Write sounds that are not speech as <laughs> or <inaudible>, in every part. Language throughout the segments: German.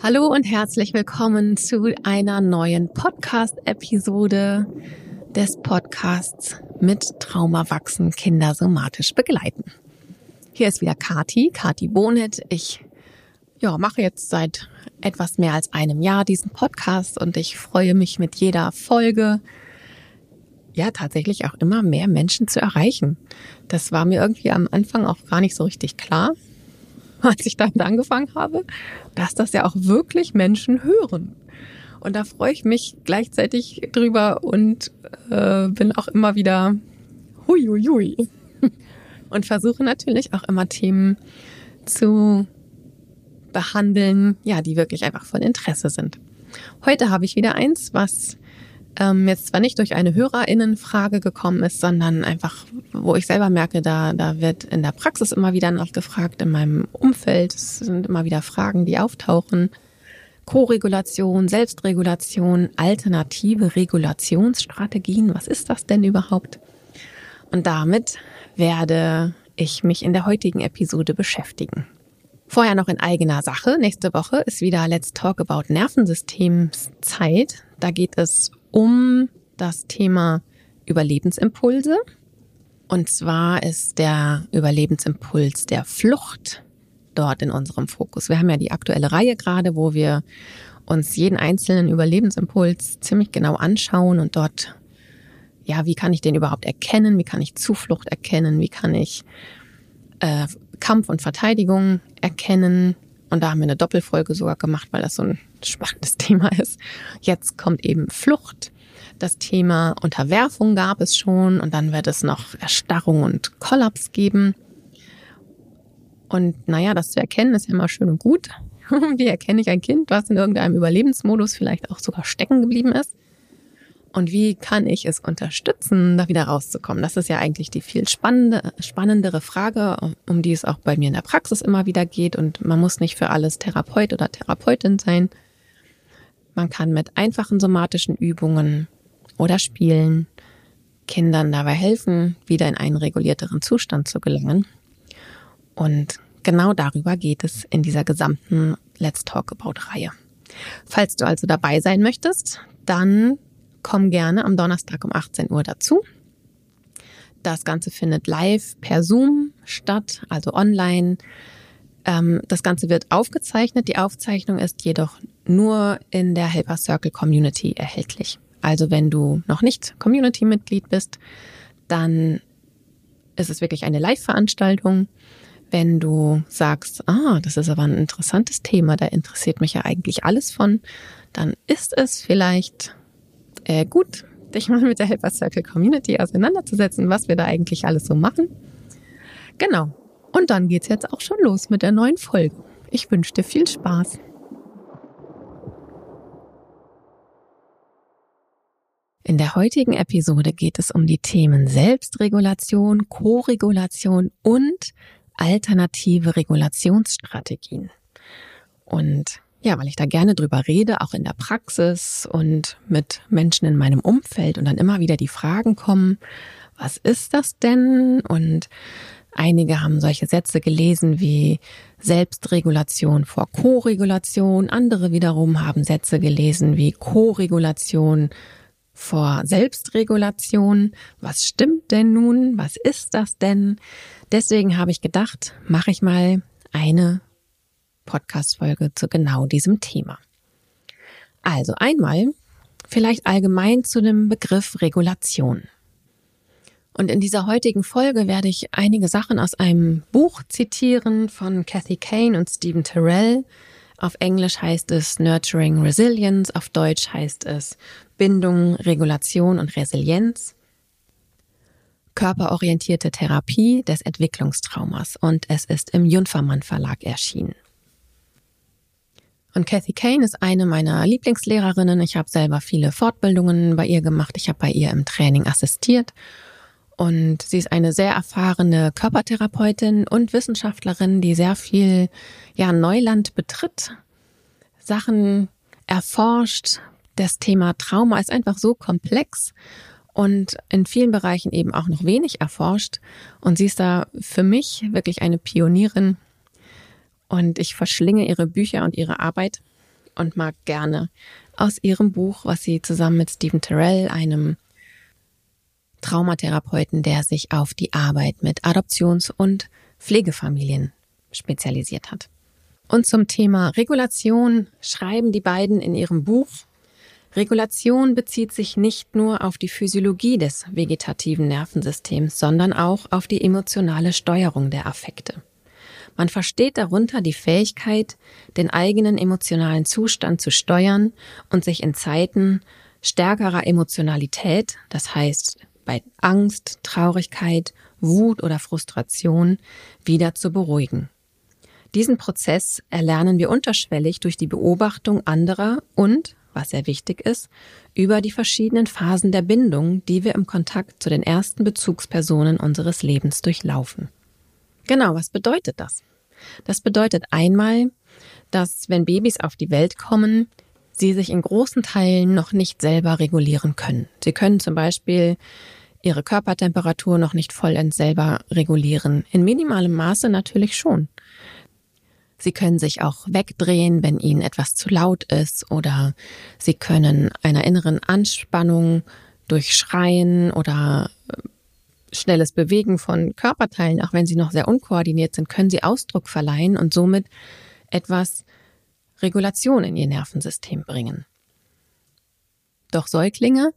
Hallo und herzlich willkommen zu einer neuen Podcast-Episode des Podcasts mit Trauma wachsen, Kinder somatisch begleiten. Hier ist wieder Kati, Kati Bonet. Ich ja, mache jetzt seit etwas mehr als einem Jahr diesen Podcast und ich freue mich mit jeder Folge ja tatsächlich auch immer mehr Menschen zu erreichen. Das war mir irgendwie am Anfang auch gar nicht so richtig klar. <laughs> als ich damit angefangen habe, dass das ja auch wirklich Menschen hören. Und da freue ich mich gleichzeitig drüber und äh, bin auch immer wieder hui, hui, hui. <laughs> Und versuche natürlich auch immer Themen zu behandeln, ja, die wirklich einfach von Interesse sind. Heute habe ich wieder eins, was ähm, jetzt zwar nicht durch eine Hörerinnenfrage gekommen ist, sondern einfach, wo ich selber merke, da, da wird in der Praxis immer wieder nachgefragt, in meinem Umfeld. Es sind immer wieder Fragen, die auftauchen. Koregulation, Selbstregulation, alternative Regulationsstrategien. Was ist das denn überhaupt? Und damit werde ich mich in der heutigen Episode beschäftigen. Vorher noch in eigener Sache. Nächste Woche ist wieder Let's Talk About Nervensystemszeit. Da geht es um das Thema Überlebensimpulse. Und zwar ist der Überlebensimpuls der Flucht dort in unserem Fokus. Wir haben ja die aktuelle Reihe gerade, wo wir uns jeden einzelnen Überlebensimpuls ziemlich genau anschauen und dort, ja, wie kann ich den überhaupt erkennen? Wie kann ich Zuflucht erkennen? Wie kann ich äh, Kampf und Verteidigung erkennen? Und da haben wir eine Doppelfolge sogar gemacht, weil das so ein spannendes <laughs> Thema ist. Jetzt kommt eben Flucht. Das Thema Unterwerfung gab es schon und dann wird es noch Erstarrung und Kollaps geben. Und naja, das zu erkennen ist ja immer schön und gut. <laughs> Wie erkenne ich ein Kind, was in irgendeinem Überlebensmodus vielleicht auch sogar stecken geblieben ist? Und wie kann ich es unterstützen, da wieder rauszukommen? Das ist ja eigentlich die viel spannende, spannendere Frage, um die es auch bei mir in der Praxis immer wieder geht. Und man muss nicht für alles Therapeut oder Therapeutin sein. Man kann mit einfachen somatischen Übungen oder Spielen Kindern dabei helfen, wieder in einen regulierteren Zustand zu gelangen. Und genau darüber geht es in dieser gesamten Let's Talk About Reihe. Falls du also dabei sein möchtest, dann komm gerne am Donnerstag um 18 Uhr dazu. Das Ganze findet live per Zoom statt, also online. Ähm, das Ganze wird aufgezeichnet. Die Aufzeichnung ist jedoch nur in der Helper Circle Community erhältlich. Also wenn du noch nicht Community-Mitglied bist, dann ist es wirklich eine Live-Veranstaltung. Wenn du sagst, ah, das ist aber ein interessantes Thema, da interessiert mich ja eigentlich alles von, dann ist es vielleicht äh, gut, dich mal mit der Helper Circle Community auseinanderzusetzen, was wir da eigentlich alles so machen. Genau. Und dann geht's jetzt auch schon los mit der neuen Folge. Ich wünsche dir viel Spaß. In der heutigen Episode geht es um die Themen Selbstregulation, Koregulation und alternative Regulationsstrategien. Und ja, weil ich da gerne drüber rede, auch in der Praxis und mit Menschen in meinem Umfeld und dann immer wieder die Fragen kommen, was ist das denn? Und einige haben solche Sätze gelesen wie Selbstregulation vor Koregulation, andere wiederum haben Sätze gelesen wie Koregulation vor Selbstregulation. Was stimmt denn nun? Was ist das denn? Deswegen habe ich gedacht, mache ich mal eine Podcast-Folge zu genau diesem Thema. Also einmal vielleicht allgemein zu dem Begriff Regulation. Und in dieser heutigen Folge werde ich einige Sachen aus einem Buch zitieren von Kathy Kane und Stephen Terrell. Auf Englisch heißt es Nurturing Resilience, auf Deutsch heißt es Bindung, Regulation und Resilienz. Körperorientierte Therapie des Entwicklungstraumas und es ist im Junfermann Verlag erschienen. Und Kathy Kane ist eine meiner Lieblingslehrerinnen. Ich habe selber viele Fortbildungen bei ihr gemacht. Ich habe bei ihr im Training assistiert. Und sie ist eine sehr erfahrene Körpertherapeutin und Wissenschaftlerin, die sehr viel ja, Neuland betritt, Sachen erforscht. Das Thema Trauma ist einfach so komplex und in vielen Bereichen eben auch noch wenig erforscht. Und sie ist da für mich wirklich eine Pionierin und ich verschlinge ihre Bücher und ihre Arbeit. und mag gerne aus ihrem Buch, was sie zusammen mit Stephen Terrell, einem Traumatherapeuten, der sich auf die Arbeit mit Adoptions- und Pflegefamilien spezialisiert hat. Und zum Thema Regulation schreiben die beiden in ihrem Buch, Regulation bezieht sich nicht nur auf die Physiologie des vegetativen Nervensystems, sondern auch auf die emotionale Steuerung der Affekte. Man versteht darunter die Fähigkeit, den eigenen emotionalen Zustand zu steuern und sich in Zeiten stärkerer Emotionalität, das heißt bei Angst, Traurigkeit, Wut oder Frustration, wieder zu beruhigen. Diesen Prozess erlernen wir unterschwellig durch die Beobachtung anderer und, was sehr wichtig ist, über die verschiedenen Phasen der Bindung, die wir im Kontakt zu den ersten Bezugspersonen unseres Lebens durchlaufen. Genau, was bedeutet das? Das bedeutet einmal, dass wenn Babys auf die Welt kommen, sie sich in großen Teilen noch nicht selber regulieren können. Sie können zum Beispiel ihre Körpertemperatur noch nicht vollends selber regulieren. In minimalem Maße natürlich schon. Sie können sich auch wegdrehen, wenn ihnen etwas zu laut ist oder sie können einer inneren Anspannung durch Schreien oder äh, schnelles Bewegen von Körperteilen, auch wenn sie noch sehr unkoordiniert sind, können sie Ausdruck verleihen und somit etwas Regulation in ihr Nervensystem bringen. Doch Säuglinge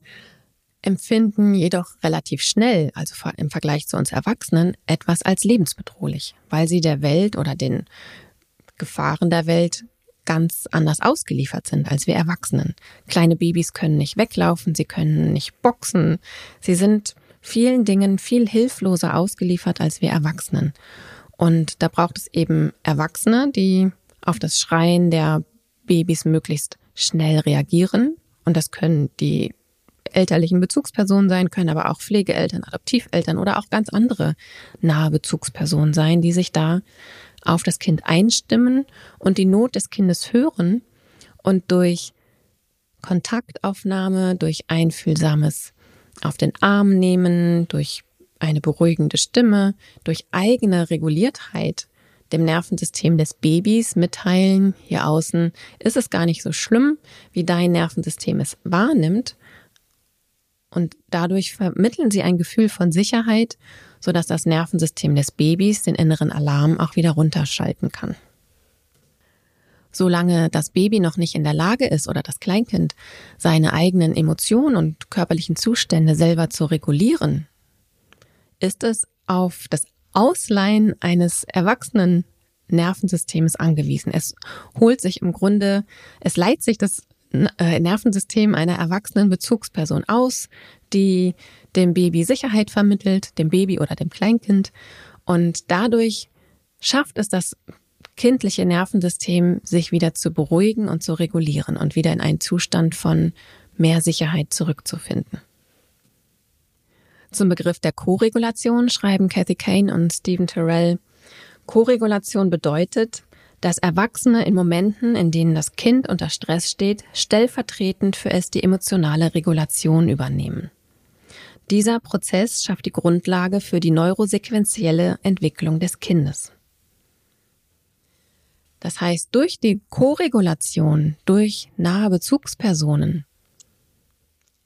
empfinden jedoch relativ schnell, also im Vergleich zu uns Erwachsenen, etwas als lebensbedrohlich, weil sie der Welt oder den Gefahren der Welt ganz anders ausgeliefert sind als wir Erwachsenen. Kleine Babys können nicht weglaufen, sie können nicht boxen, sie sind vielen Dingen viel hilfloser ausgeliefert als wir Erwachsenen. Und da braucht es eben Erwachsene, die auf das Schreien der Babys möglichst schnell reagieren. Und das können die elterlichen Bezugspersonen sein, können aber auch Pflegeeltern, Adoptiveltern oder auch ganz andere nahe Bezugspersonen sein, die sich da auf das Kind einstimmen und die Not des Kindes hören und durch Kontaktaufnahme, durch einfühlsames auf den Arm nehmen, durch eine beruhigende Stimme, durch eigene Reguliertheit dem Nervensystem des Babys mitteilen, hier außen ist es gar nicht so schlimm, wie dein Nervensystem es wahrnimmt. Und dadurch vermitteln sie ein Gefühl von Sicherheit sodass das Nervensystem des Babys den inneren Alarm auch wieder runterschalten kann. Solange das Baby noch nicht in der Lage ist oder das Kleinkind, seine eigenen Emotionen und körperlichen Zustände selber zu regulieren, ist es auf das Ausleihen eines erwachsenen Nervensystems angewiesen. Es holt sich im Grunde, es leiht sich das äh, Nervensystem einer erwachsenen Bezugsperson aus, die dem Baby Sicherheit vermittelt, dem Baby oder dem Kleinkind. Und dadurch schafft es das kindliche Nervensystem, sich wieder zu beruhigen und zu regulieren und wieder in einen Zustand von mehr Sicherheit zurückzufinden. Zum Begriff der Koregulation schreiben Kathy Kane und Stephen Terrell, Koregulation bedeutet, dass Erwachsene in Momenten, in denen das Kind unter Stress steht, stellvertretend für es die emotionale Regulation übernehmen. Dieser Prozess schafft die Grundlage für die neurosequenzielle Entwicklung des Kindes. Das heißt, durch die Koregulation durch nahe Bezugspersonen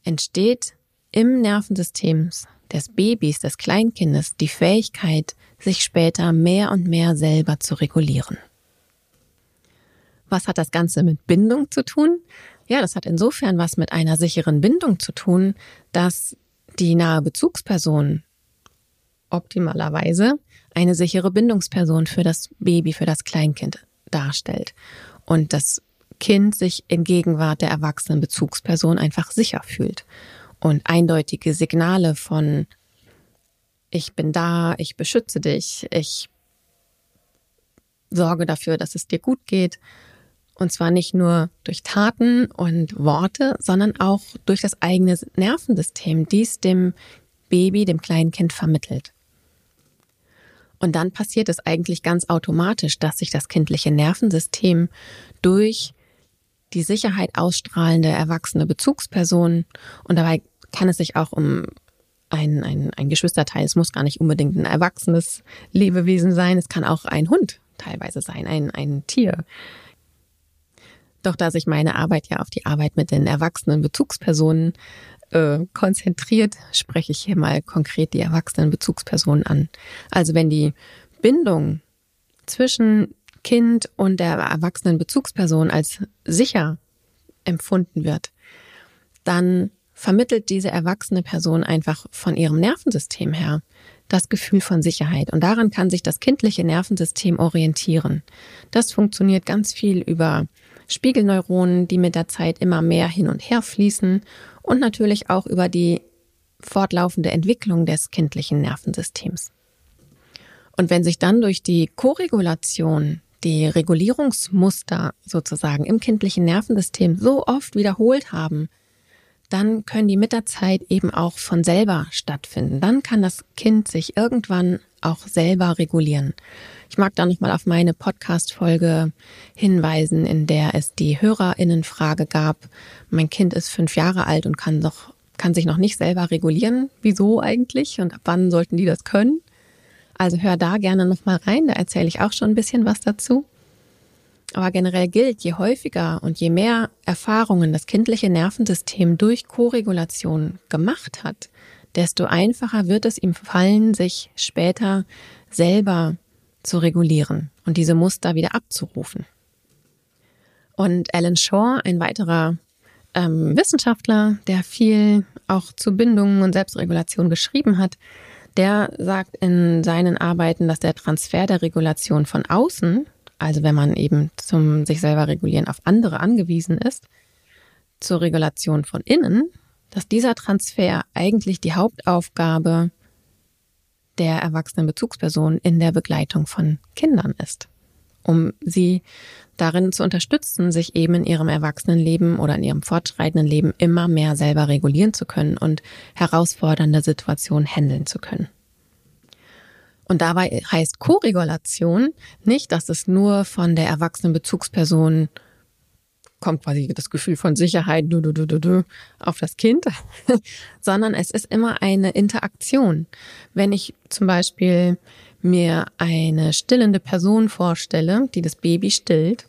entsteht im Nervensystem des Babys, des Kleinkindes, die Fähigkeit, sich später mehr und mehr selber zu regulieren. Was hat das Ganze mit Bindung zu tun? Ja, das hat insofern was mit einer sicheren Bindung zu tun, dass die nahe Bezugsperson optimalerweise eine sichere Bindungsperson für das Baby, für das Kleinkind darstellt. Und das Kind sich in Gegenwart der erwachsenen Bezugsperson einfach sicher fühlt. Und eindeutige Signale von ich bin da, ich beschütze dich, ich sorge dafür, dass es dir gut geht und zwar nicht nur durch Taten und Worte, sondern auch durch das eigene Nervensystem, dies dem Baby, dem kleinen Kind vermittelt. Und dann passiert es eigentlich ganz automatisch, dass sich das kindliche Nervensystem durch die Sicherheit ausstrahlende erwachsene Bezugsperson und dabei kann es sich auch um ein, ein, ein Geschwisterteil, es muss gar nicht unbedingt ein erwachsenes Lebewesen sein, es kann auch ein Hund teilweise sein, ein, ein Tier, Doch da sich meine Arbeit ja auf die Arbeit mit den erwachsenen Bezugspersonen äh, konzentriert, spreche ich hier mal konkret die erwachsenen Bezugspersonen an. Also wenn die Bindung zwischen Kind und der erwachsenen Bezugsperson als sicher empfunden wird, dann vermittelt diese erwachsene Person einfach von ihrem Nervensystem her das Gefühl von Sicherheit. Und daran kann sich das kindliche Nervensystem orientieren. Das funktioniert ganz viel über Spiegelneuronen, die mit der Zeit immer mehr hin und her fließen und natürlich auch über die fortlaufende Entwicklung des kindlichen Nervensystems. Und wenn sich dann durch die Koregulation die Regulierungsmuster sozusagen im kindlichen Nervensystem so oft wiederholt haben, dann können die mit der Zeit eben auch von selber stattfinden. Dann kann das Kind sich irgendwann auch selber regulieren. Ich mag da nochmal auf meine Podcast-Folge hinweisen, in der es die HörerInnenfrage gab. Mein Kind ist fünf Jahre alt und kann doch, kann sich noch nicht selber regulieren. Wieso eigentlich? Und ab wann sollten die das können? Also hör da gerne nochmal rein, da erzähle ich auch schon ein bisschen was dazu. Aber generell gilt, je häufiger und je mehr Erfahrungen das kindliche Nervensystem durch Koregulation gemacht hat, desto einfacher wird es ihm fallen, sich später selber zu regulieren und diese Muster wieder abzurufen. Und Alan Shaw, ein weiterer ähm, Wissenschaftler, der viel auch zu Bindungen und Selbstregulation geschrieben hat, der sagt in seinen Arbeiten, dass der Transfer der Regulation von außen, also wenn man eben zum sich selber regulieren auf andere angewiesen ist, zur Regulation von innen, dass dieser Transfer eigentlich die Hauptaufgabe der erwachsenen Bezugsperson in der Begleitung von Kindern ist, um sie darin zu unterstützen, sich eben in ihrem Erwachsenenleben oder in ihrem fortschreitenden Leben immer mehr selber regulieren zu können und herausfordernde Situationen handeln zu können. Und dabei heißt Koregulation nicht, dass es nur von der erwachsenen Bezugsperson kommt quasi das Gefühl von Sicherheit du, du, du, du, du, auf das Kind, <laughs> sondern es ist immer eine Interaktion. Wenn ich zum Beispiel mir eine stillende Person vorstelle, die das Baby stillt,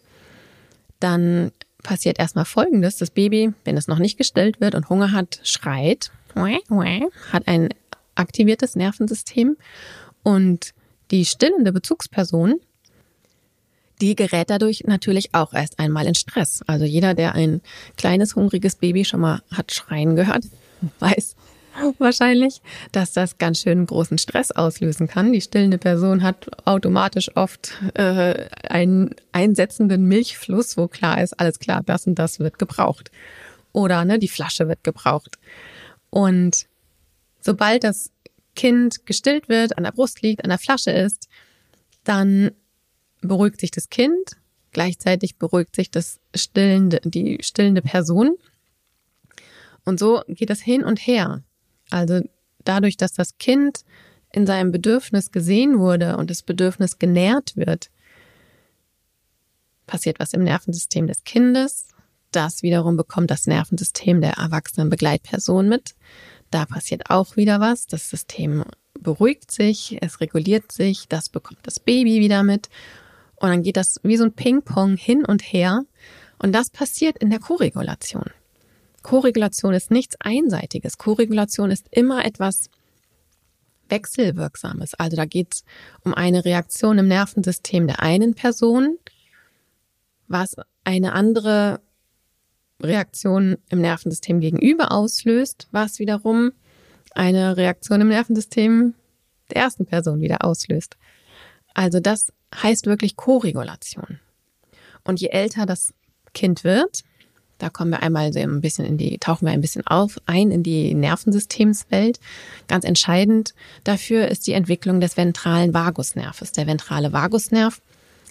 dann passiert erstmal Folgendes. Das Baby, wenn es noch nicht gestillt wird und Hunger hat, schreit, hat ein aktiviertes Nervensystem und die stillende Bezugsperson, die gerät dadurch natürlich auch erst einmal in Stress. Also jeder, der ein kleines, hungriges Baby schon mal hat schreien gehört, <laughs> weiß, wahrscheinlich, dass das ganz schön großen Stress auslösen kann. Die stillende Person hat automatisch oft äh, einen einsetzenden Milchfluss, wo klar ist, alles klar, das und das wird gebraucht. Oder ne, die Flasche wird gebraucht. Und sobald das Kind gestillt wird, an der Brust liegt, an der Flasche ist, dann beruhigt sich das Kind, gleichzeitig beruhigt sich das stillende, die stillende Person. Und so geht das hin und her. Also dadurch, dass das Kind in seinem Bedürfnis gesehen wurde und das Bedürfnis genährt wird, passiert was im Nervensystem des Kindes. Das wiederum bekommt das Nervensystem der erwachsenen Begleitperson mit. Da passiert auch wieder was. Das System beruhigt sich, es reguliert sich, das bekommt das Baby wieder mit. Und dann geht das wie so ein Ping-Pong hin und her. Und das passiert in der Koregulation. Koregulation ist nichts Einseitiges. Koregulation ist immer etwas Wechselwirksames. Also da geht es um eine Reaktion im Nervensystem der einen Person, was eine andere Reaktion im Nervensystem gegenüber auslöst, was wiederum eine Reaktion im Nervensystem der ersten Person wieder auslöst. Also das heißt wirklich Koregulation. Und je älter das Kind wird, da kommen wir einmal so ein bisschen in die, tauchen wir ein bisschen auf, ein in die Nervensystemswelt. Ganz entscheidend dafür ist die Entwicklung des ventralen Vagusnerves. Der ventrale Vagusnerv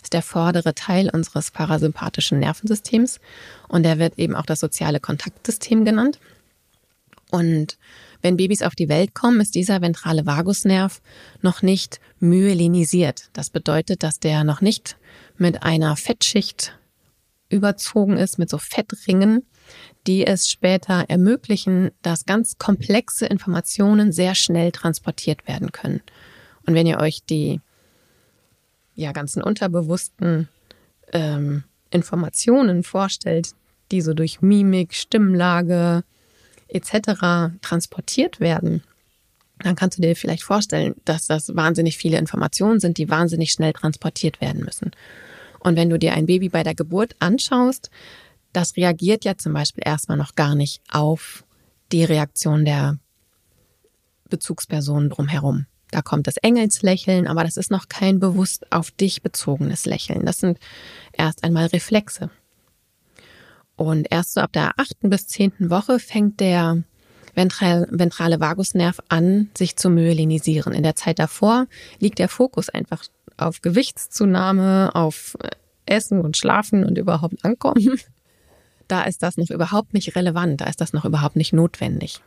ist der vordere Teil unseres parasympathischen Nervensystems und der wird eben auch das soziale Kontaktsystem genannt. Und wenn Babys auf die Welt kommen, ist dieser ventrale Vagusnerv noch nicht myelinisiert. Das bedeutet, dass der noch nicht mit einer Fettschicht überzogen ist mit so Fettringen, die es später ermöglichen, dass ganz komplexe Informationen sehr schnell transportiert werden können. Und wenn ihr euch die ja ganzen unterbewussten ähm, Informationen vorstellt, die so durch Mimik, Stimmlage etc. transportiert werden, dann kannst du dir vielleicht vorstellen, dass das wahnsinnig viele Informationen sind, die wahnsinnig schnell transportiert werden müssen. Und wenn du dir ein Baby bei der Geburt anschaust, das reagiert ja zum Beispiel erstmal noch gar nicht auf die Reaktion der Bezugspersonen drumherum. Da kommt das Engelslächeln, aber das ist noch kein bewusst auf dich bezogenes Lächeln. Das sind erst einmal Reflexe. Und erst so ab der achten bis zehnten Woche fängt der ventral, ventrale Vagusnerv an, sich zu myelinisieren. In der Zeit davor liegt der Fokus einfach auf Gewichtszunahme, auf äh, Essen und Schlafen und überhaupt ankommen. <laughs> Da ist das noch überhaupt nicht relevant, da ist das noch überhaupt nicht notwendig.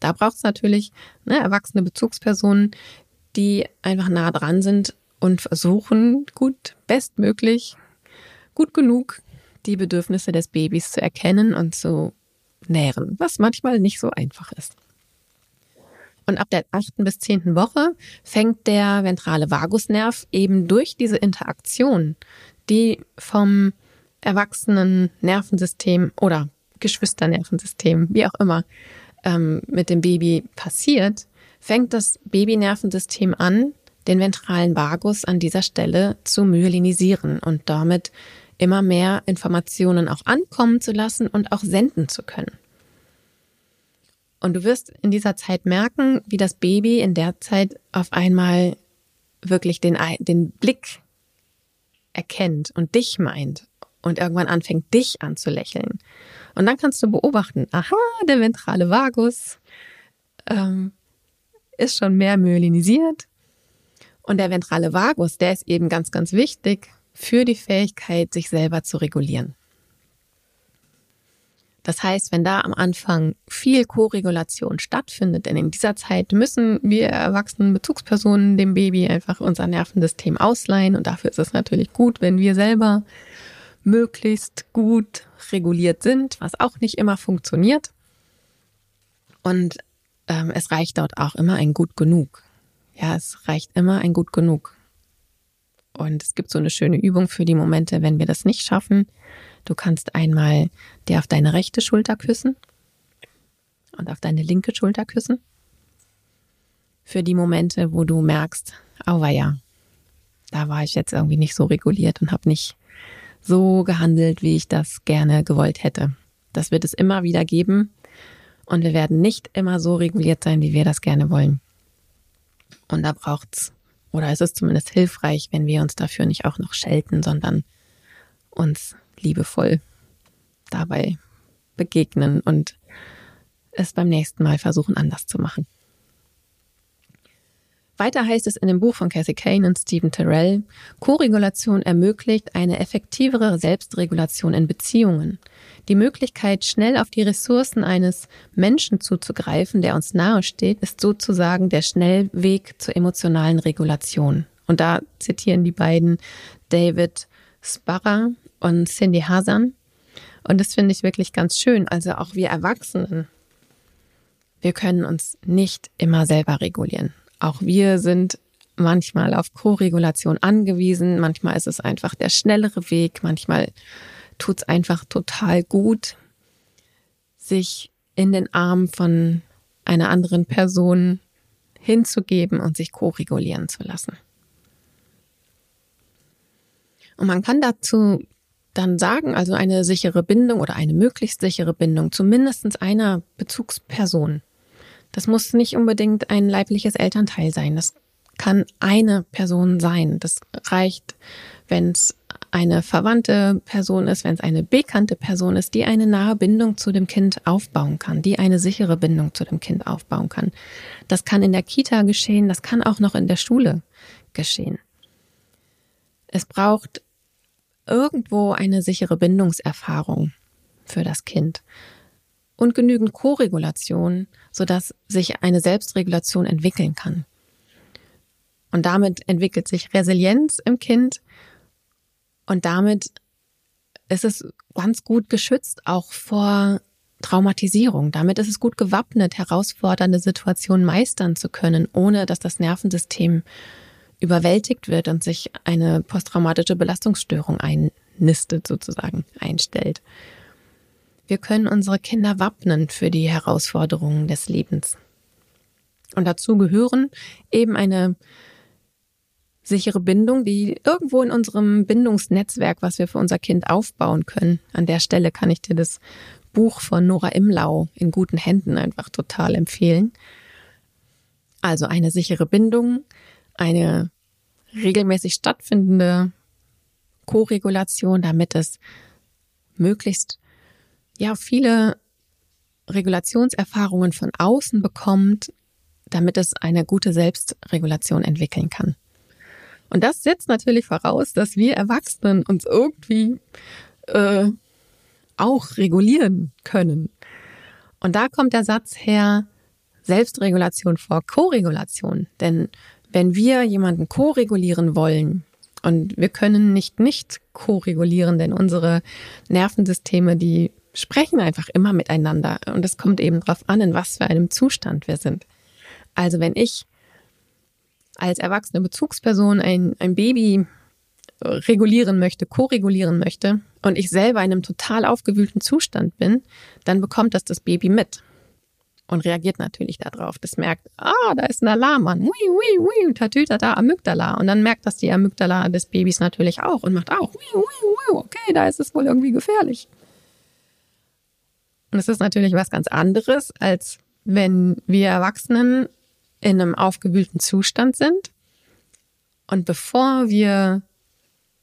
Da braucht es natürlich ne, erwachsene Bezugspersonen, die einfach nah dran sind und versuchen, gut, bestmöglich, gut genug die Bedürfnisse des Babys zu erkennen und zu nähren, was manchmal nicht so einfach ist. Und ab der achten bis zehnten Woche fängt der ventrale Vagusnerv eben durch diese Interaktion, die vom erwachsenen Nervensystem oder Geschwisternervensystem, wie auch immer, ähm, mit dem Baby passiert, fängt das Babynervensystem an, den ventralen Vagus an dieser Stelle zu myelinisieren und damit immer mehr Informationen auch ankommen zu lassen und auch senden zu können. Und du wirst in dieser Zeit merken, wie das Baby in der Zeit auf einmal wirklich den, den Blick erkennt und dich meint und irgendwann anfängt, dich anzulächeln. Und dann kannst du beobachten, aha, der ventrale Vagus ähm, ist schon mehr myelinisiert. Und der ventrale Vagus, der ist eben ganz, ganz wichtig für die Fähigkeit, sich selber zu regulieren. Das heißt, wenn da am Anfang viel Koregulation stattfindet, denn in dieser Zeit müssen wir erwachsenen Bezugspersonen dem Baby einfach unser Nervensystem ausleihen und dafür ist es natürlich gut, wenn wir selber möglichst gut reguliert sind, was auch nicht immer funktioniert. Und ähm, es reicht dort auch immer ein gut genug. Ja, es reicht immer ein gut genug. Und es gibt so eine schöne Übung für die Momente, wenn wir das nicht schaffen. Du kannst einmal dir auf deine rechte Schulter küssen und auf deine linke Schulter küssen. Für die Momente, wo du merkst, auweia, da war ich jetzt irgendwie nicht so reguliert und habe nicht so gehandelt, wie ich das gerne gewollt hätte. Das wird es immer wieder geben und wir werden nicht immer so reguliert sein, wie wir das gerne wollen. Und da braucht's oder es ist zumindest hilfreich, wenn wir uns dafür nicht auch noch schelten, sondern uns liebevoll dabei begegnen und es beim nächsten Mal versuchen anders zu machen. Weiter heißt es in dem Buch von Cassie Kane und Stephen Terrell, Koregulation ermöglicht eine effektivere Selbstregulation in Beziehungen. Die Möglichkeit, schnell auf die Ressourcen eines Menschen zuzugreifen, der uns nahe steht, ist sozusagen der Schnellweg zur emotionalen Regulation. Und da zitieren die beiden David Sparra und Cindy Hasan. Und das finde ich wirklich ganz schön. Also auch wir Erwachsenen, wir können uns nicht immer selber regulieren. Auch wir sind manchmal auf Co-Regulation angewiesen. Manchmal ist es einfach der schnellere Weg. Manchmal tut es einfach total gut, sich in den Arm von einer anderen Person hinzugeben und sich co-regulieren zu lassen. Und man kann dazu dann sagen, also eine sichere Bindung oder eine möglichst sichere Bindung zu mindestens einer Bezugsperson das muss nicht unbedingt ein leibliches Elternteil sein. Das kann eine Person sein. Das reicht, wenn es eine verwandte Person ist, wenn es eine bekannte Person ist, die eine nahe Bindung zu dem Kind aufbauen kann, die eine sichere Bindung zu dem Kind aufbauen kann. Das kann in der Kita geschehen, das kann auch noch in der Schule geschehen. Es braucht irgendwo eine sichere Bindungserfahrung für das Kind und genügend Koregulation, sodass sich eine Selbstregulation entwickeln kann. Und damit entwickelt sich Resilienz im Kind und damit ist es ganz gut geschützt auch vor Traumatisierung. Damit ist es gut gewappnet, herausfordernde Situationen meistern zu können, ohne dass das Nervensystem überwältigt wird und sich eine posttraumatische Belastungsstörung ein, einnistet sozusagen, einstellt. Wir können unsere Kinder wappnen für die Herausforderungen des Lebens. Und dazu gehören eben eine sichere Bindung, die irgendwo in unserem Bindungsnetzwerk, was wir für unser Kind aufbauen können. An der Stelle kann ich dir das Buch von Nora Imlau in guten Händen einfach total empfehlen. Also eine sichere Bindung, eine regelmäßig stattfindende Koregulation, damit es möglichst ja viele Regulationserfahrungen von außen bekommt, damit es eine gute Selbstregulation entwickeln kann. Und das setzt natürlich voraus, dass wir Erwachsenen uns irgendwie äh, auch regulieren können. Und da kommt der Satz her, Selbstregulation vor Koregulation. Denn wenn wir jemanden koregulieren wollen, und wir können nicht nicht koregulieren, denn unsere Nervensysteme, die sprechen einfach immer miteinander. Und es kommt eben darauf an, in was für einem Zustand wir sind. Also wenn ich als erwachsene Bezugsperson ein, ein Baby regulieren möchte, koregulieren möchte und ich selber in einem total aufgewühlten Zustand bin, dann bekommt das das Baby mit und reagiert natürlich darauf. Das merkt, ah, da ist ein Alarm an, ui, ui, ui, tatütata, Amygdala. Und dann merkt das die Amygdala des Babys natürlich auch und macht auch, ui, ui, ui, okay, da ist es wohl irgendwie gefährlich. Und es ist natürlich was ganz anderes, als wenn wir Erwachsenen in einem aufgewühlten Zustand sind. Und bevor wir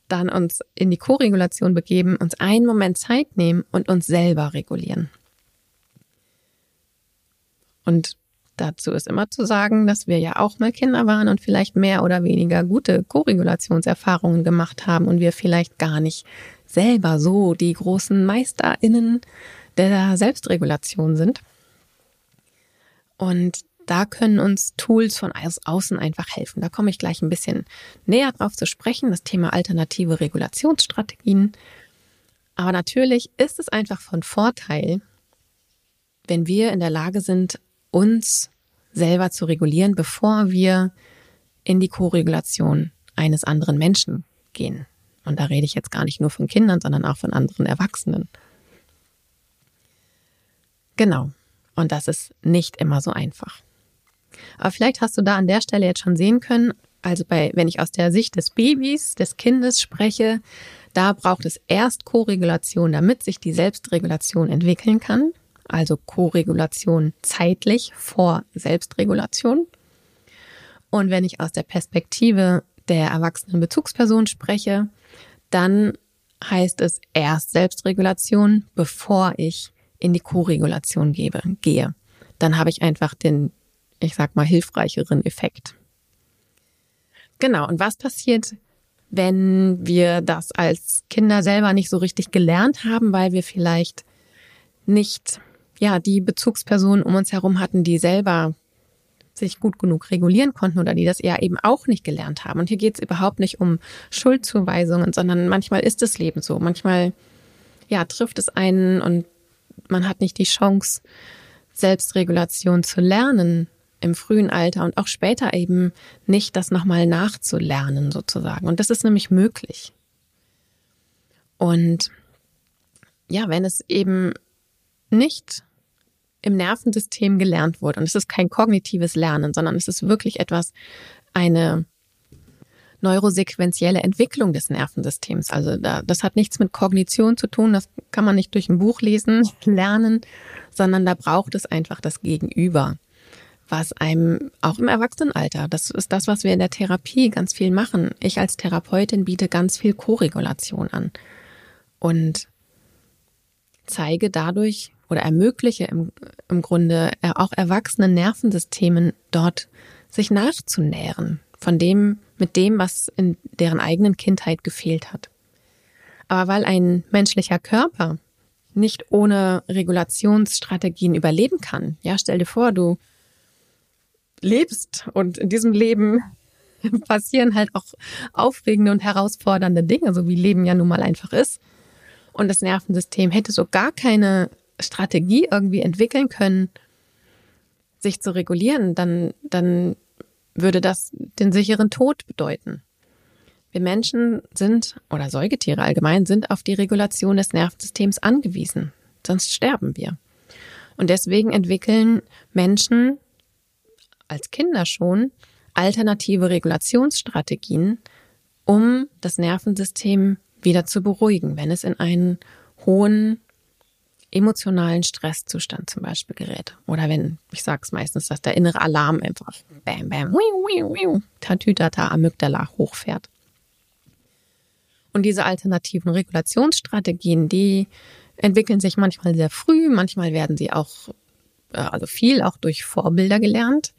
dann uns in die Koregulation begeben, uns einen Moment Zeit nehmen und uns selber regulieren. Und dazu ist immer zu sagen, dass wir ja auch mal Kinder waren und vielleicht mehr oder weniger gute Koregulationserfahrungen gemacht haben und wir vielleicht gar nicht selber so die großen MeisterInnen der Selbstregulation sind. Und da können uns Tools von außen einfach helfen. Da komme ich gleich ein bisschen näher drauf zu sprechen, das Thema alternative Regulationsstrategien. Aber natürlich ist es einfach von Vorteil, wenn wir in der Lage sind, uns selber zu regulieren, bevor wir in die Koregulation eines anderen Menschen gehen. Und da rede ich jetzt gar nicht nur von Kindern, sondern auch von anderen Erwachsenen. Genau. Und das ist nicht immer so einfach. Aber vielleicht hast du da an der Stelle jetzt schon sehen können, also bei, wenn ich aus der Sicht des Babys, des Kindes spreche, da braucht es erst Koregulation, damit sich die Selbstregulation entwickeln kann. Also Koregulation zeitlich vor Selbstregulation. Und wenn ich aus der Perspektive der erwachsenen Bezugsperson spreche, dann heißt es erst Selbstregulation, bevor ich in die Koregulation gebe, gehe. Dann habe ich einfach den ich sag mal, hilfreicheren Effekt. Genau. Und was passiert, wenn wir das als Kinder selber nicht so richtig gelernt haben, weil wir vielleicht nicht, ja, die Bezugspersonen um uns herum hatten, die selber sich gut genug regulieren konnten oder die das eher eben auch nicht gelernt haben. Und hier geht es überhaupt nicht um Schuldzuweisungen, sondern manchmal ist das Leben so. Manchmal, ja, trifft es einen und man hat nicht die Chance, Selbstregulation zu lernen im frühen Alter und auch später eben nicht das nochmal nachzulernen sozusagen. Und das ist nämlich möglich. Und ja, wenn es eben nicht im Nervensystem gelernt wurde, und es ist kein kognitives Lernen, sondern es ist wirklich etwas, eine neurosequentielle Entwicklung des Nervensystems. Also da, das hat nichts mit Kognition zu tun, das kann man nicht durch ein Buch lesen, <laughs> lernen, sondern da braucht es einfach das Gegenüber was einem auch im Erwachsenenalter, das ist das, was wir in der Therapie ganz viel machen. Ich als Therapeutin biete ganz viel Koregulation an und zeige dadurch oder ermögliche im, im Grunde auch erwachsenen Nervensystemen dort sich nachzunähren von dem, mit dem, was in deren eigenen Kindheit gefehlt hat. Aber weil ein menschlicher Körper nicht ohne Regulationsstrategien überleben kann, ja, stell dir vor, du lebst. Und in diesem Leben <laughs> passieren halt auch aufregende und herausfordernde Dinge, so wie Leben ja nun mal einfach ist. Und das Nervensystem hätte so gar keine Strategie irgendwie entwickeln können, sich zu regulieren, dann, dann würde das den sicheren Tod bedeuten. Wir Menschen sind oder Säugetiere allgemein sind auf die Regulation des Nervensystems angewiesen, sonst sterben wir. Und deswegen entwickeln Menschen als Kinder schon alternative Regulationsstrategien, um das Nervensystem wieder zu beruhigen, wenn es in einen hohen emotionalen Stresszustand zum Beispiel gerät. Oder wenn, ich sage es meistens, dass der innere Alarm einfach bam, bam, wiu, wiu, wiu, tatütata, Amygdala hochfährt. Und diese alternativen Regulationsstrategien, die entwickeln sich manchmal sehr früh, manchmal werden sie auch, also viel auch durch Vorbilder gelernt.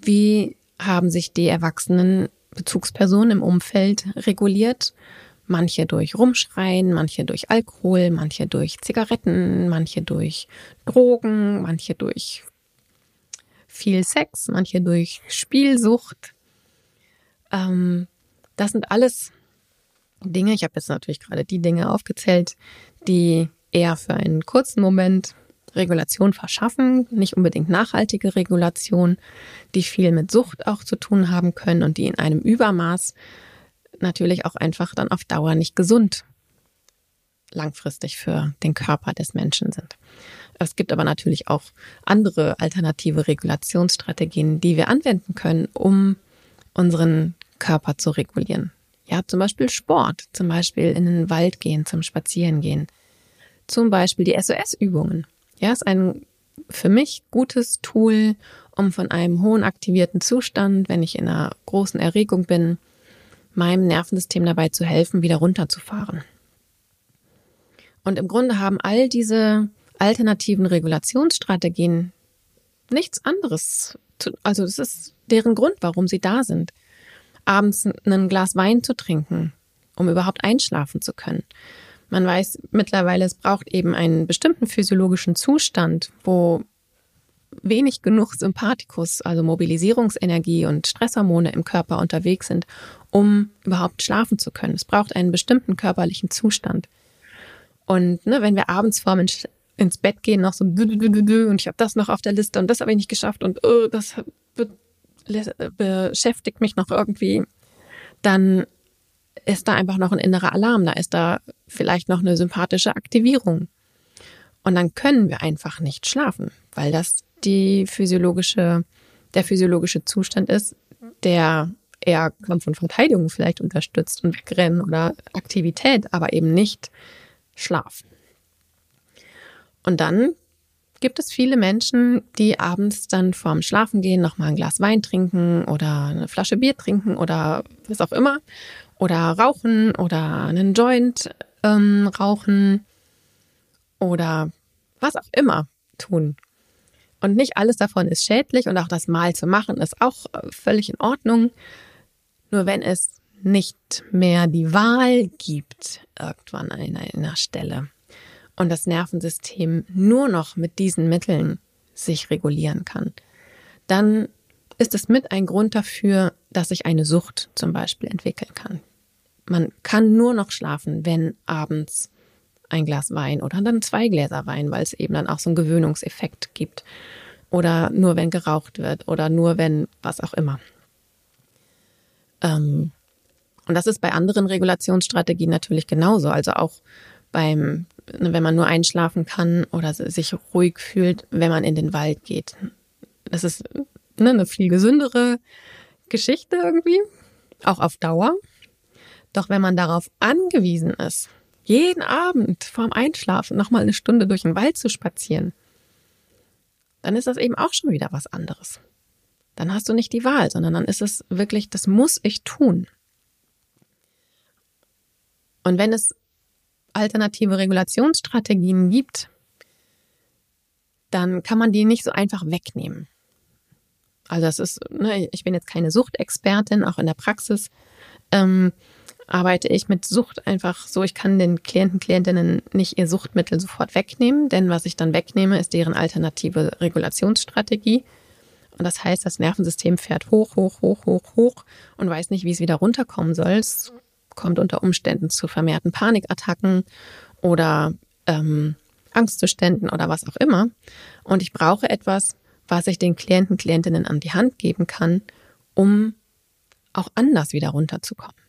Wie haben sich die erwachsenen Bezugspersonen im Umfeld reguliert? Manche durch Rumschreien, manche durch Alkohol, manche durch Zigaretten, manche durch Drogen, manche durch viel Sex, manche durch Spielsucht. Ähm, das sind alles Dinge. Ich habe jetzt natürlich gerade die Dinge aufgezählt, die eher für einen kurzen Moment Regulation verschaffen, nicht unbedingt nachhaltige Regulation, die viel mit Sucht auch zu tun haben können und die in einem Übermaß natürlich auch einfach dann auf Dauer nicht gesund langfristig für den Körper des Menschen sind. Es gibt aber natürlich auch andere alternative Regulationsstrategien, die wir anwenden können, um unseren Körper zu regulieren. Ja, zum Beispiel Sport, zum Beispiel in den Wald gehen, zum Spazierengehen. Zum Beispiel die SOS-Übungen. Ja, ist ein für mich gutes Tool, um von einem hohen aktivierten Zustand, wenn ich in einer großen Erregung bin, meinem Nervensystem dabei zu helfen, wieder runterzufahren. Und im Grunde haben all diese alternativen Regulationsstrategien nichts anderes. Zu, also das ist deren Grund, warum sie da sind. Abends ein Glas Wein zu trinken, um überhaupt einschlafen zu können. Man weiß mittlerweile, es braucht eben einen bestimmten physiologischen Zustand, wo wenig genug Sympathikus, also Mobilisierungsenergie und Stresshormone im Körper unterwegs sind, um überhaupt schlafen zu können. Es braucht einen bestimmten körperlichen Zustand. Und ne, wenn wir abends vorm ins, Bett gehen, noch so und ich habe das noch auf der Liste und das habe ich nicht geschafft und oh, das be beschäftigt mich noch irgendwie, dann ist da einfach noch ein innerer Alarm, da ist da vielleicht noch eine sympathische Aktivierung. Und dann können wir einfach nicht schlafen, weil das die physiologische, der physiologische Zustand ist, der eher Kampf und Verteidigung vielleicht unterstützt und wegrennen oder Aktivität, aber eben nicht Schlaf. Und dann gibt es viele Menschen, die abends dann vorm Schlafengehen nochmal ein Glas Wein trinken oder eine Flasche Bier trinken oder was auch immer oder rauchen oder einen Joint ähm, rauchen oder was auch immer tun. Und nicht alles davon ist schädlich und auch das Mal zu machen ist auch äh, völlig in Ordnung. Nur wenn es nicht mehr die Wahl gibt, irgendwann an einer Stelle und das Nervensystem nur noch mit diesen Mitteln sich regulieren kann, dann ist es mit ein Grund dafür, dass sich eine Sucht zum Beispiel entwickeln kann. Man kann nur noch schlafen, wenn abends ein Glas Wein oder dann zwei Gläser Wein, weil es eben dann auch so einen Gewöhnungseffekt gibt. Oder nur wenn geraucht wird oder nur wenn was auch immer. Ähm, und das ist bei anderen Regulationsstrategien natürlich genauso. Also auch beim, ne, wenn man nur einschlafen kann oder sich ruhig fühlt, wenn man in den Wald geht. Das ist ne, eine viel gesündere Geschichte irgendwie, auch auf Dauer. Doch wenn man darauf angewiesen ist, jeden Abend vorm Einschlafen nochmal eine Stunde durch den Wald zu spazieren, dann ist das eben auch schon wieder was anderes. Dann hast du nicht die Wahl, sondern dann ist es wirklich, das muss ich tun. Und wenn es alternative Regulationsstrategien gibt, dann kann man die nicht so einfach wegnehmen. Also das ist, ne, ich bin jetzt keine Suchtexpertin, auch in der Praxis ähm, arbeite ich mit Sucht einfach so, ich kann den Klienten, Klientinnen nicht ihr Suchtmittel sofort wegnehmen, denn was ich dann wegnehme, ist deren alternative Regulationsstrategie. Und das heißt, das Nervensystem fährt hoch, hoch, hoch, hoch, hoch und weiß nicht, wie es wieder runterkommen soll. Es kommt unter Umständen zu vermehrten Panikattacken oder ähm, Angstzuständen oder was auch immer. Und ich brauche etwas, was ich den Klienten, Klientinnen an die Hand geben kann, um auch anders wieder runterzukommen.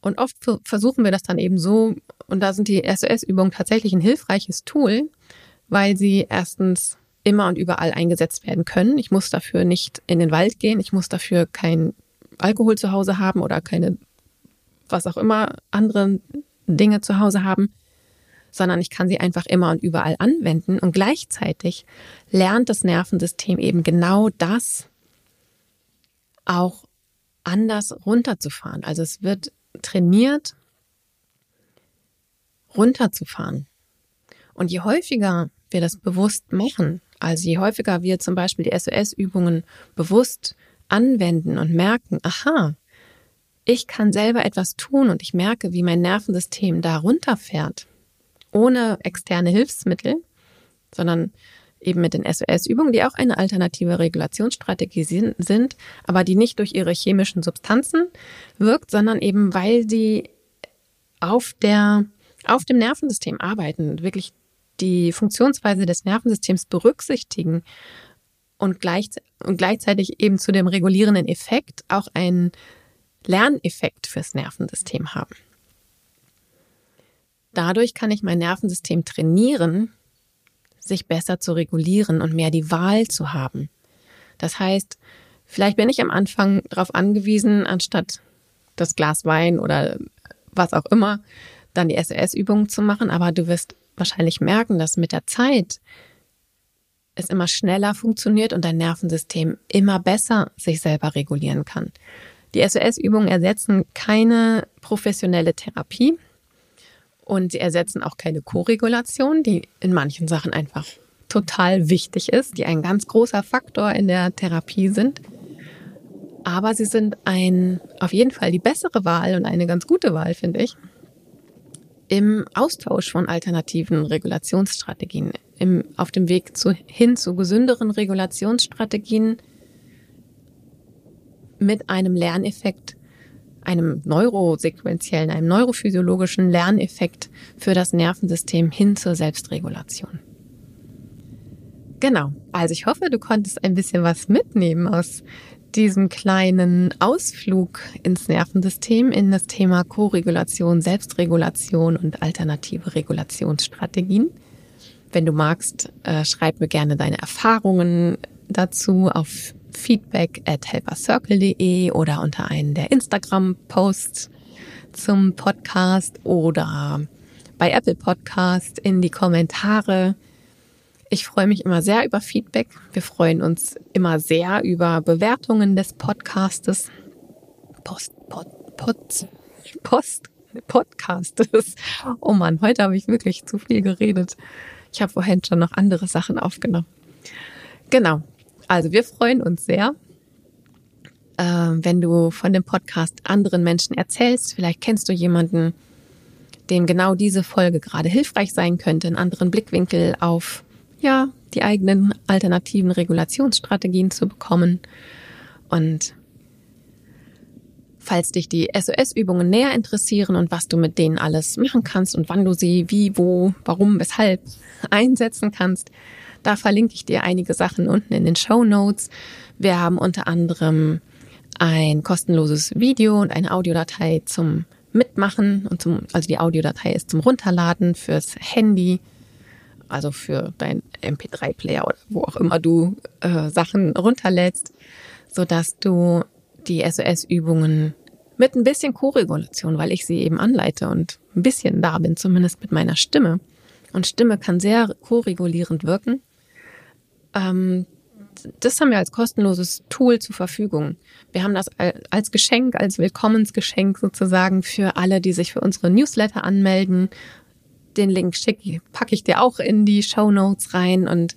Und oft versuchen wir das dann eben so, und da sind die SOS-Übungen tatsächlich ein hilfreiches Tool, weil sie erstens immer und überall eingesetzt werden können. Ich muss dafür nicht in den Wald gehen, ich muss dafür kein Alkohol zu Hause haben oder keine, was auch immer, anderen Dinge zu Hause haben, sondern ich kann sie einfach immer und überall anwenden. Und gleichzeitig lernt das Nervensystem eben genau das auch anders runterzufahren. Also es wird trainiert, runterzufahren. Und je häufiger wir das bewusst machen, also je häufiger wir zum Beispiel die SOS-Übungen bewusst anwenden und merken, aha, ich kann selber etwas tun und ich merke, wie mein Nervensystem da runterfährt, ohne externe Hilfsmittel, sondern eben mit den SOS-Übungen, die auch eine alternative Regulationsstrategie sind, aber die nicht durch ihre chemischen Substanzen wirkt, sondern eben weil sie auf der, auf dem Nervensystem arbeiten, wirklich die Funktionsweise des Nervensystems berücksichtigen und, gleich, und gleichzeitig eben zu dem regulierenden Effekt auch einen Lerneffekt fürs Nervensystem haben. Dadurch kann ich mein Nervensystem trainieren, sich besser zu regulieren und mehr die Wahl zu haben. Das heißt, vielleicht bin ich am Anfang darauf angewiesen, anstatt das Glas Wein oder was auch immer, dann die SOS-Übungen zu machen, aber du wirst wahrscheinlich merken, dass mit der Zeit es immer schneller funktioniert und dein Nervensystem immer besser sich selber regulieren kann. Die SOS-Übungen ersetzen keine professionelle Therapie und sie ersetzen auch keine Koregulation, die in manchen Sachen einfach total wichtig ist, die ein ganz großer Faktor in der Therapie sind. Aber sie sind ein, auf jeden Fall die bessere Wahl und eine ganz gute Wahl, finde ich, im Austausch von alternativen Regulationsstrategien, im, auf dem Weg zu, hin zu gesünderen Regulationsstrategien mit einem Lerneffekt, einem neurosequenziellen, einem neurophysiologischen Lerneffekt für das Nervensystem hin zur Selbstregulation. Genau. Also ich hoffe, du konntest ein bisschen was mitnehmen aus diesem kleinen Ausflug ins Nervensystem, in das Thema Koregulation, Selbstregulation und alternative Regulationsstrategien. Wenn du magst, äh, schreib mir gerne deine Erfahrungen dazu auf feedback at helpercircle.de oder unter einen der Instagram-Posts zum Podcast oder bei Apple Podcast in die Kommentare. Ich freue mich immer sehr über Feedback. Wir freuen uns immer sehr über Bewertungen des Podcastes. Post, Pod, Pod, Post, Podcastes. Oh Mann, heute habe ich wirklich zu viel geredet. Ich habe vorhin schon noch andere Sachen aufgenommen. Genau. Also wir freuen uns sehr, äh, wenn du von dem Podcast anderen Menschen erzählst. Vielleicht kennst du jemanden, dem genau diese Folge gerade hilfreich sein könnte, einen anderen Blickwinkel auf ja, die eigenen alternativen Regulationsstrategien zu bekommen. Und falls dich die SOS-Übungen näher interessieren und was du mit denen alles machen kannst und wann du sie wie, wo, warum, weshalb einsetzen kannst, da verlinke ich dir einige Sachen unten in den Show Notes. Wir haben unter anderem ein kostenloses Video und eine Audiodatei zum Mitmachen und zum, also die Audiodatei ist zum Runterladen fürs Handy also für dein MP3-Player oder wo auch immer du äh, Sachen runterlädst, so dass du die SOS-Übungen mit ein bisschen Koregulation, weil ich sie eben anleite und ein bisschen da bin, zumindest mit meiner Stimme. Und Stimme kann sehr koregulierend wirken. Ähm, das haben wir als kostenloses Tool zur Verfügung. Wir haben das als Geschenk, als Willkommensgeschenk sozusagen für alle, die sich für unsere Newsletter anmelden den Link schicke, packe ich dir auch in die Show Notes rein. Und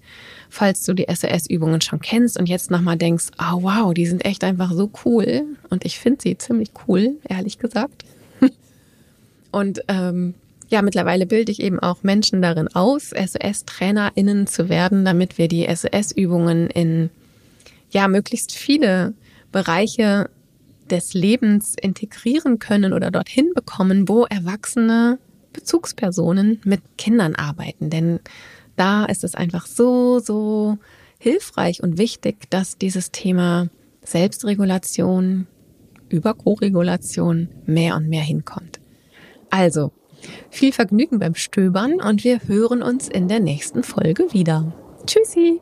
falls du die SOS-Übungen schon kennst und jetzt nochmal denkst, oh wow, die sind echt einfach so cool. Und ich finde sie ziemlich cool, ehrlich gesagt. <laughs> Und ähm, ja, mittlerweile bilde ich eben auch Menschen darin aus, SOS-TrainerInnen zu werden, damit wir die SOS-Übungen in ja möglichst viele Bereiche des Lebens integrieren können oder dorthin bekommen, wo Erwachsene Bezugspersonen mit Kindern arbeiten. Denn da ist es einfach so, so hilfreich und wichtig, dass dieses Thema Selbstregulation über Koregulation mehr und mehr hinkommt. Also, viel Vergnügen beim Stöbern und wir hören uns in der nächsten Folge wieder. Tschüssi!